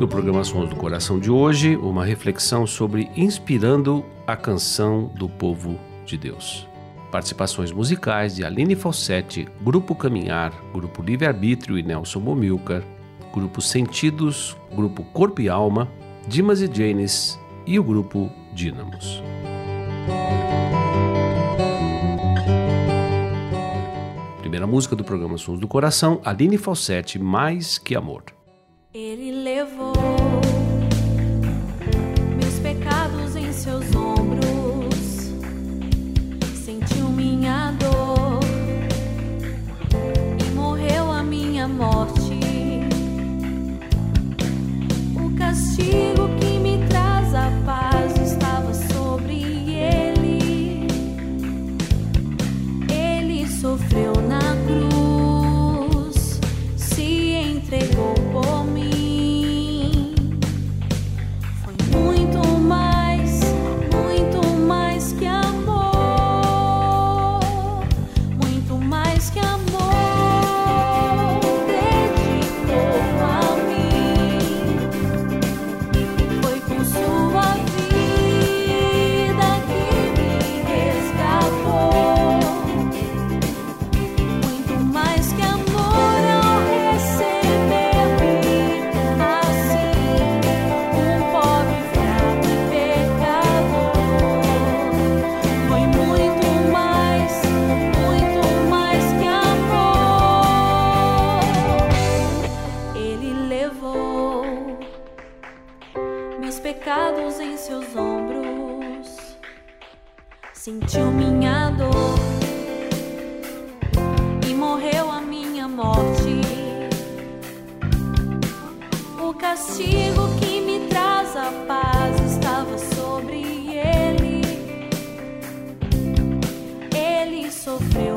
No programa Sons do Coração de hoje, uma reflexão sobre inspirando a canção do povo de Deus. Participações musicais de Aline Falsetti, Grupo Caminhar, Grupo Livre Arbítrio e Nelson Momilcar, Grupo Sentidos, Grupo Corpo e Alma, Dimas e Janes e o Grupo Dínamos. Primeira música do programa Sons do Coração, Aline Falsetti, Mais Que Amor. Ele sentiu minha dor e morreu a minha morte. O castigo que me traz a paz estava sobre ele. Ele sofreu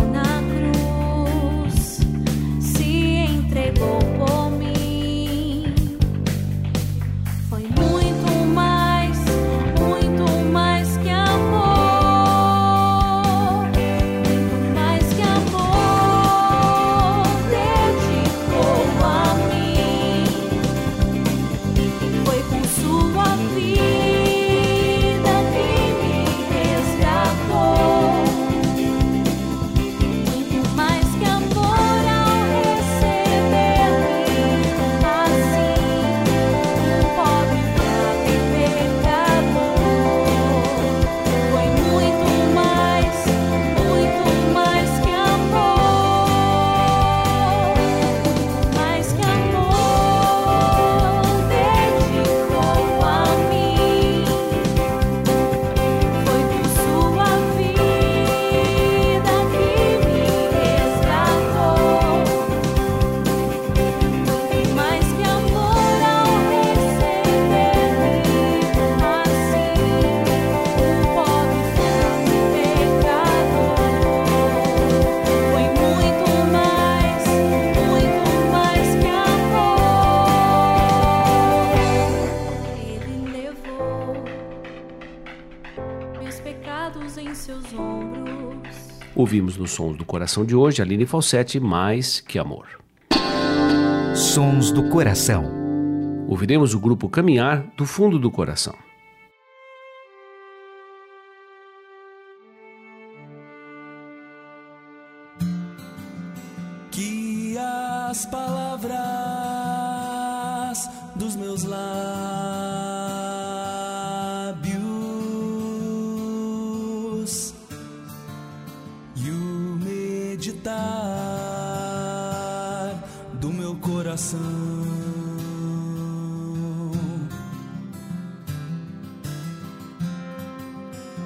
Ouvimos nos Sons do Coração de hoje Aline Falsetti, Mais Que Amor. Sons do Coração. Ouviremos o grupo Caminhar do Fundo do Coração.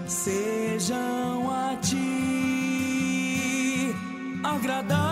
Sejam a ti agradáveis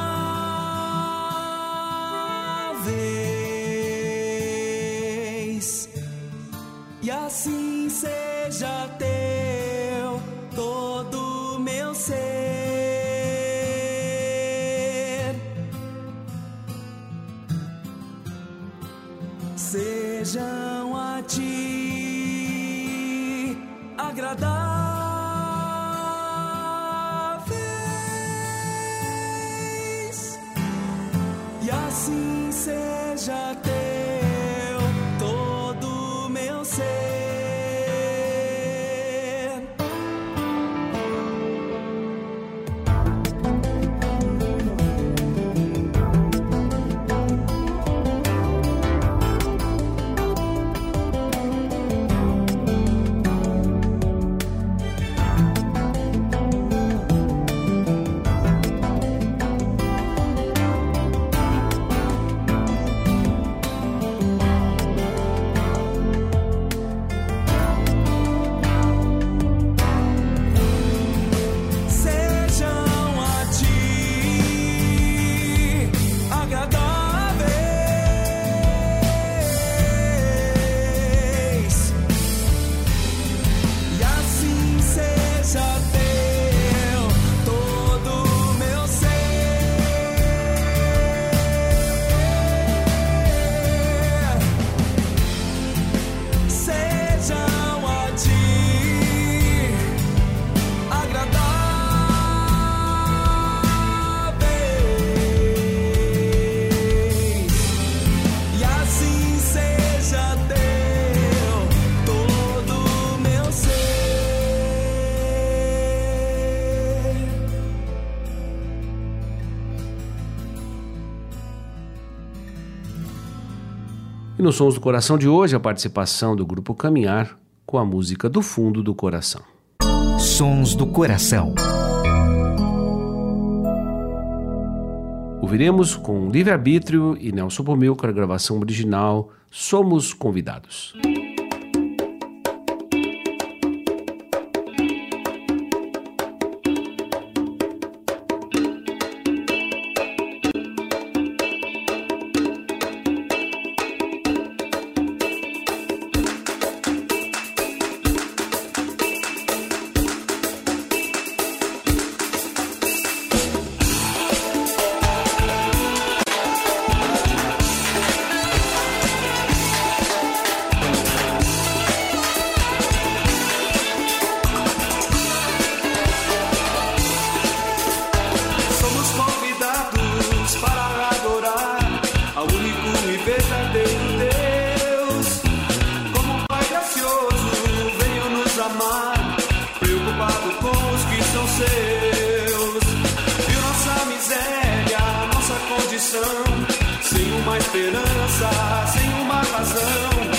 E nos Sons do Coração de hoje, a participação do grupo Caminhar com a música Do Fundo do Coração. Sons do Coração. Ouviremos com Livre Arbítrio e Nelson Bomilcar a gravação original Somos Convidados. Sem uma esperança, sem uma razão.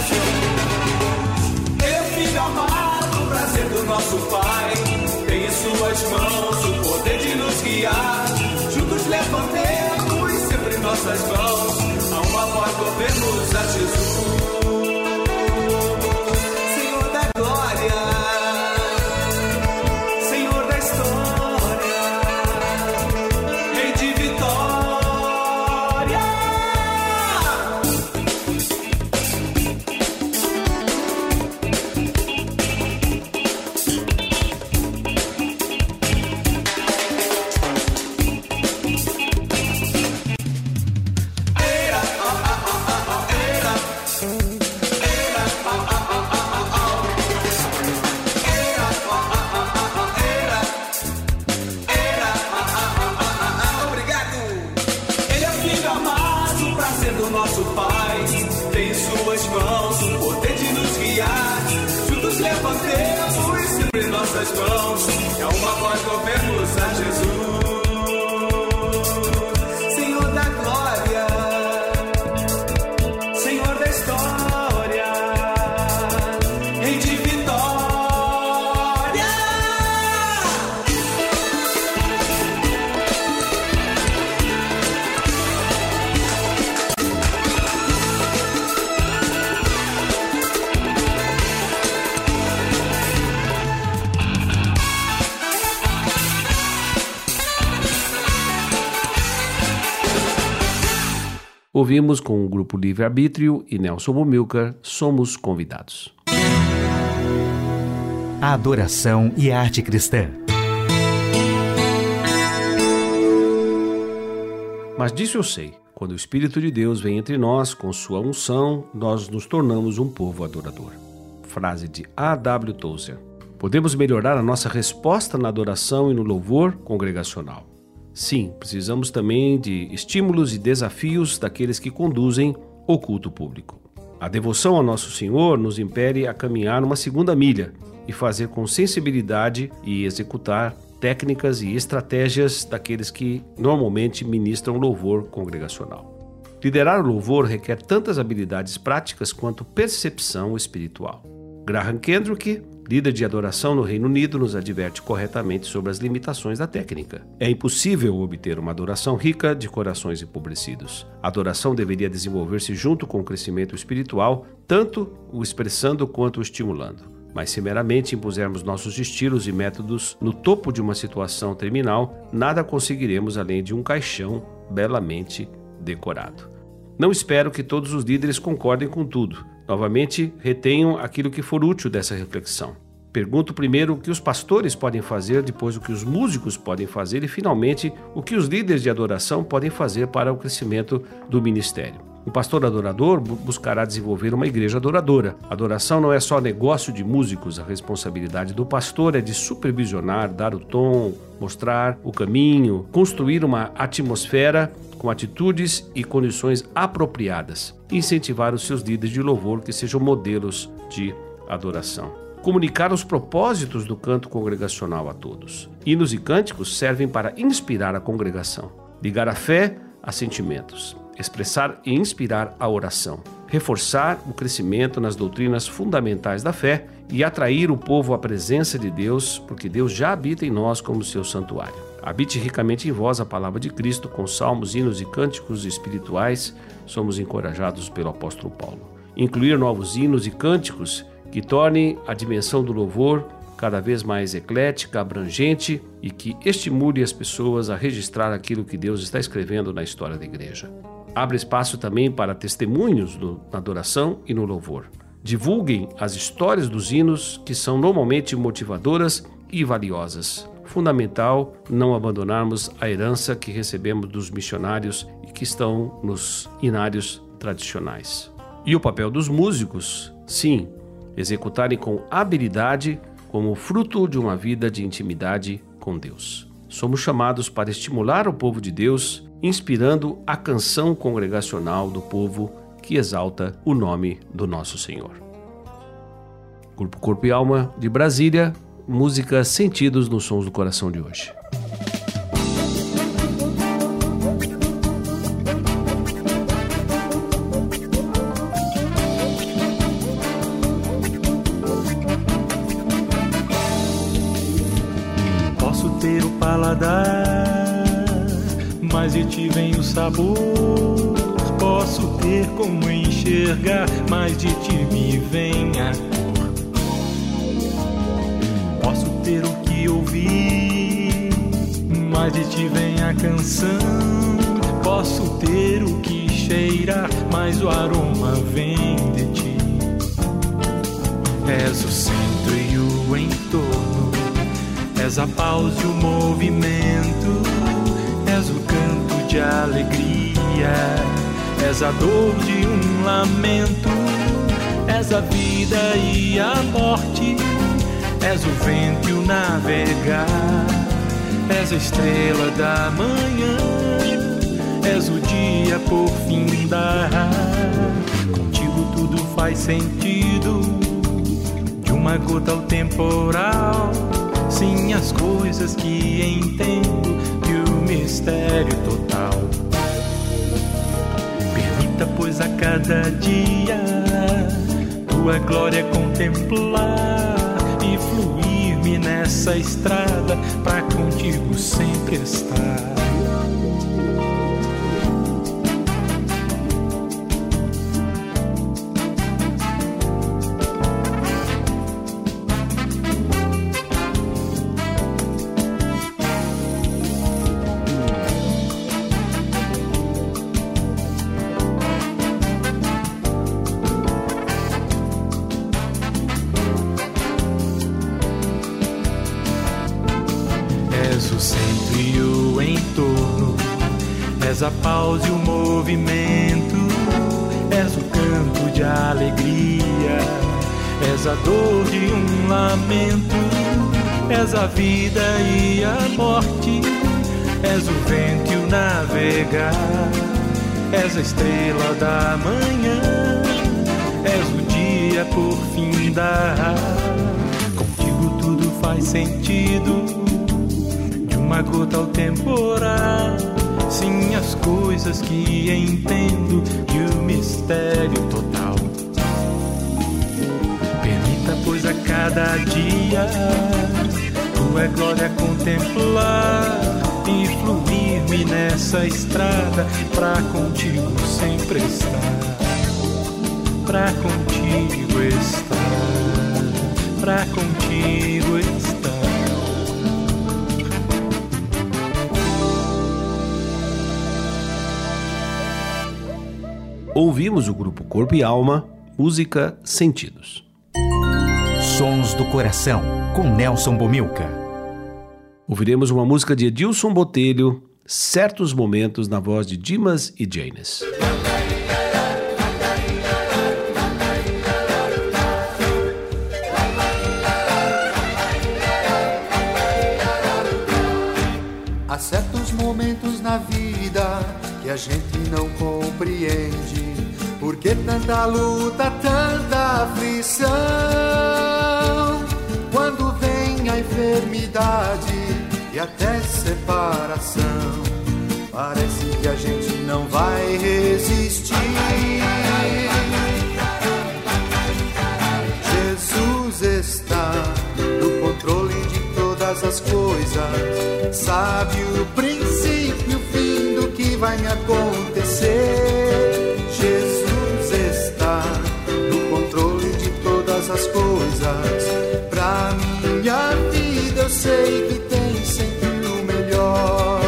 Jesus. Meu filho amado, prazer do nosso Pai, tem em suas mãos o poder de nos guiar. Juntos levantemos sempre nossas mãos, a uma voz louvemos a Jesus. Ouvimos com o grupo Livre Arbítrio e Nelson Bumilcar, Somos Convidados. A adoração e a arte cristã. Mas disso eu sei: quando o Espírito de Deus vem entre nós com sua unção, nós nos tornamos um povo adorador. Frase de A.W. Tozer. Podemos melhorar a nossa resposta na adoração e no louvor congregacional. Sim, precisamos também de estímulos e desafios daqueles que conduzem o culto público. A devoção ao nosso Senhor nos impele a caminhar uma segunda milha e fazer com sensibilidade e executar técnicas e estratégias daqueles que normalmente ministram louvor congregacional. Liderar o louvor requer tantas habilidades práticas quanto percepção espiritual. Graham Kendrick, líder de adoração no Reino Unido, nos adverte corretamente sobre as limitações da técnica. É impossível obter uma adoração rica de corações empobrecidos. A adoração deveria desenvolver-se junto com o crescimento espiritual, tanto o expressando quanto o estimulando. Mas se meramente impusermos nossos estilos e métodos no topo de uma situação terminal, nada conseguiremos além de um caixão belamente decorado. Não espero que todos os líderes concordem com tudo. Novamente, retenham aquilo que for útil dessa reflexão. Pergunto primeiro o que os pastores podem fazer, depois o que os músicos podem fazer e, finalmente, o que os líderes de adoração podem fazer para o crescimento do ministério. O pastor adorador bu- buscará desenvolver uma igreja adoradora. Adoração não é só negócio de músicos, a responsabilidade do pastor é de supervisionar, dar o tom, mostrar o caminho, construir uma atmosfera com atitudes e condições apropriadas, incentivar os seus líderes de louvor que sejam modelos de adoração. Comunicar os propósitos do canto congregacional a todos. Hinos e cânticos servem para inspirar a congregação, ligar a fé a sentimentos, expressar e inspirar a oração, reforçar o crescimento nas doutrinas fundamentais da fé e atrair o povo à presença de Deus, porque Deus já habita em nós como seu santuário. Habite ricamente em vós a palavra de Cristo com salmos, hinos e cânticos espirituais, somos encorajados pelo apóstolo Paulo. Incluir novos hinos e cânticos que tornem a dimensão do louvor cada vez mais eclética, abrangente e que estimule as pessoas a registrar aquilo que Deus está escrevendo na história da igreja. Abre espaço também para testemunhos no- na adoração e no louvor. Divulguem as histórias dos hinos que são normalmente motivadoras e valiosas. Fundamental não abandonarmos a herança que recebemos dos missionários e que estão nos inários tradicionais. E o papel dos músicos? Sim, executarem com habilidade como fruto de uma vida de intimidade com Deus. Somos chamados para estimular o povo de Deus, inspirando a canção congregacional do povo que exalta o nome do nosso Senhor. Grupo Corpo e Alma de Brasília, música Sentidos nos Sons do Coração de hoje. Sabor. Posso ter como enxergar, mas de ti me vem a cor. Posso ter o que ouvir, mas de ti vem a canção. Posso ter o que cheirar, mas o aroma vem de ti. És o centro e o entorno. És a pausa e o movimento, de alegria, és a dor de um lamento, és a vida e a morte, és o vento e o navegar, és a estrela da manhã, és o dia por findar. Contigo tudo faz sentido, de uma gota ao temporal. Sim, as coisas que entendo mistério total. Permita, pois, a cada dia tua glória contemplar e fluir-me nessa estrada pra contigo sempre estar. Pausa e o movimento, és o canto de alegria, és a dor de um lamento, és a vida e a morte, és o vento e o navegar, és a estrela da manhã, és o dia por findar. Contigo tudo faz sentido de uma gota ao temporal. Sim, as coisas que entendo e o mistério total. Permita, pois, a cada dia tua glória contemplar e fluir-me nessa estrada pra contigo sempre estar. Pra contigo estar. Pra contigo Ouvimos o grupo Corpo e Alma, música Sentidos. Sons do Coração, com Nelson Bomilca. Ouviremos uma música de Edilson Botelho, Certos Momentos, na voz de Dimas e Janes. Há certos momentos na vida que a gente não compreende. Por que tanta luta, tanta aflição? Quando vem a enfermidade e até separação, parece que a gente não vai resistir. Jesus está no controle de todas as coisas, sabe o princípio e o fim do que vai me acontecer. Coisas, pra minha vida eu sei que tem sempre o melhor.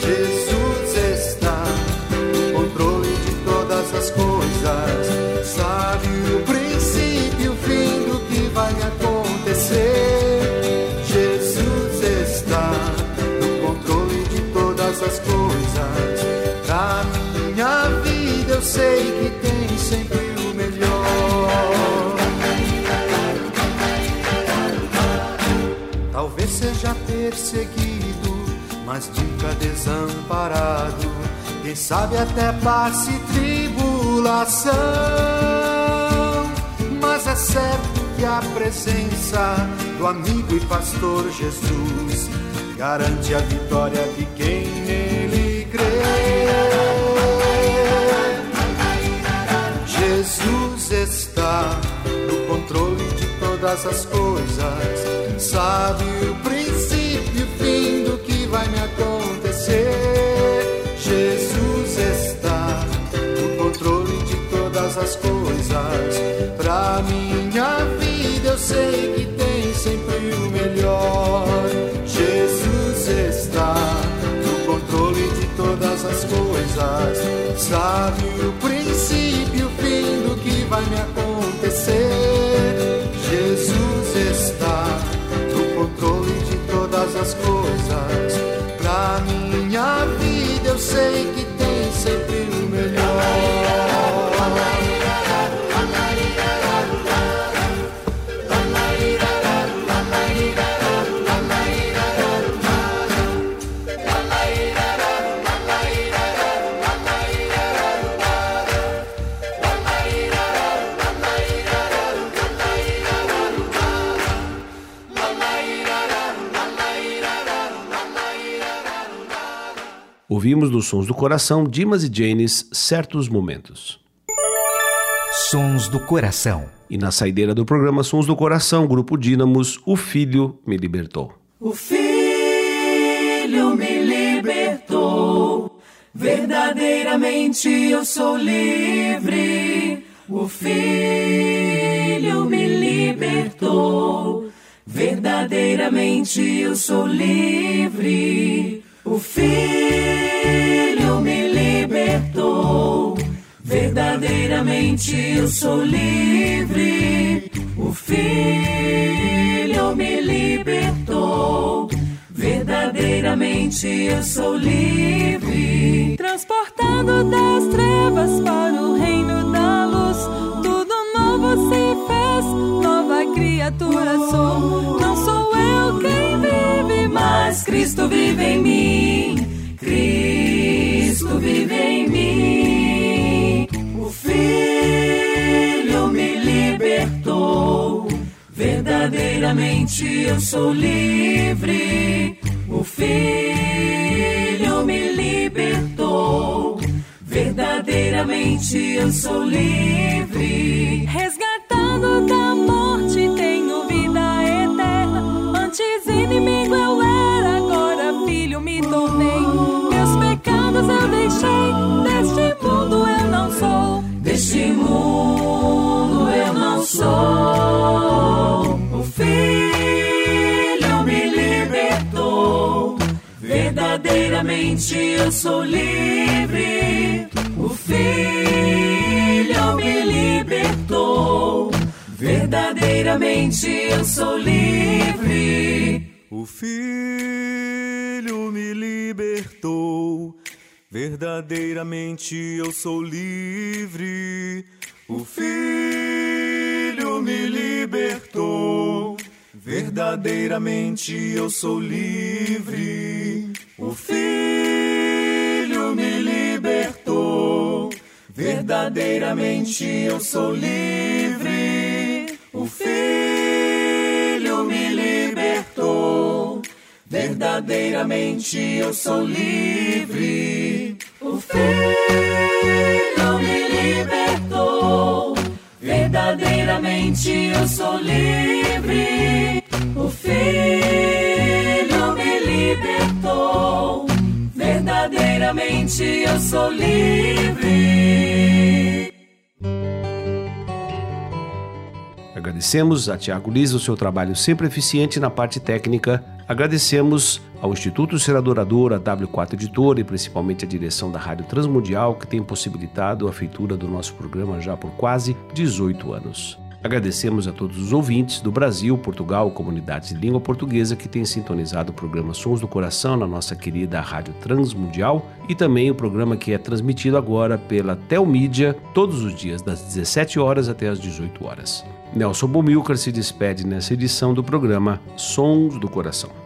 Jesus está no controle de todas as coisas, sabe o princípio e o fim do que vai acontecer. Jesus está no controle de todas as coisas. Pra minha vida eu sei que tem sempre perseguido, mas nunca desamparado. Quem sabe até passe tribulação, mas é certo que a presença do amigo e pastor Jesus garante a vitória de quem nele crê. Jesus está no controle de todas as coisas, sabe o princípio pra minha vida eu sei que tem sempre o melhor. Jesus está no controle de todas as coisas, sabe o princípio o fim do que vai me acontecer. Jesus está no controle de todas as coisas, pra minha vida eu sei que Ouvimos nos Sons do Coração Dimas e Janes Certos Momentos. Sons do Coração. E na saideira do programa Sons do Coração, Grupo Dínamos, O Filho Me Libertou. O Filho me libertou, verdadeiramente eu sou livre. O Filho me libertou, verdadeiramente eu sou livre. O Filho me libertou, verdadeiramente eu sou livre. O Filho me libertou, verdadeiramente eu sou livre. Transportado das trevas para o reino da luz, tudo novo se fez, nova criatura sou. Não sou eu quem vive, mas Cristo vive em mim. Verdadeiramente eu sou livre. O Filho me libertou. Verdadeiramente eu sou livre. Resgatado da morte, tenho vida eterna. Antes inimigo eu era, agora filho me tornei. Meus pecados eu deixei. Deste mundo eu não sou. Deste mundo Verdadeiramente eu sou livre. O filho me libertou. Verdadeiramente eu sou livre. O Filho me libertou, verdadeiramente eu sou livre. O Filho me libertou, verdadeiramente eu sou livre. O Filho me libertou, verdadeiramente eu sou livre. O Filho me libertou, verdadeiramente eu sou livre. O Filho me libertou, verdadeiramente eu sou livre. O Filho libertou, verdadeiramente eu sou livre. Agradecemos a Tiago Lisa o seu trabalho sempre eficiente na parte técnica. Agradecemos ao Instituto Seradorador, a W4 Editora e principalmente a direção da Rádio Transmundial que tem possibilitado a feitura do nosso programa já por quase 18 anos. Agradecemos a todos os ouvintes do Brasil, Portugal, comunidades de língua portuguesa que têm sintonizado o programa Sons do Coração na nossa querida Rádio Transmundial e também o programa que é transmitido agora pela Telmídia todos os dias das 17 horas até as 18 horas. Nelson Bomilcar se despede nessa edição do programa Sons do Coração.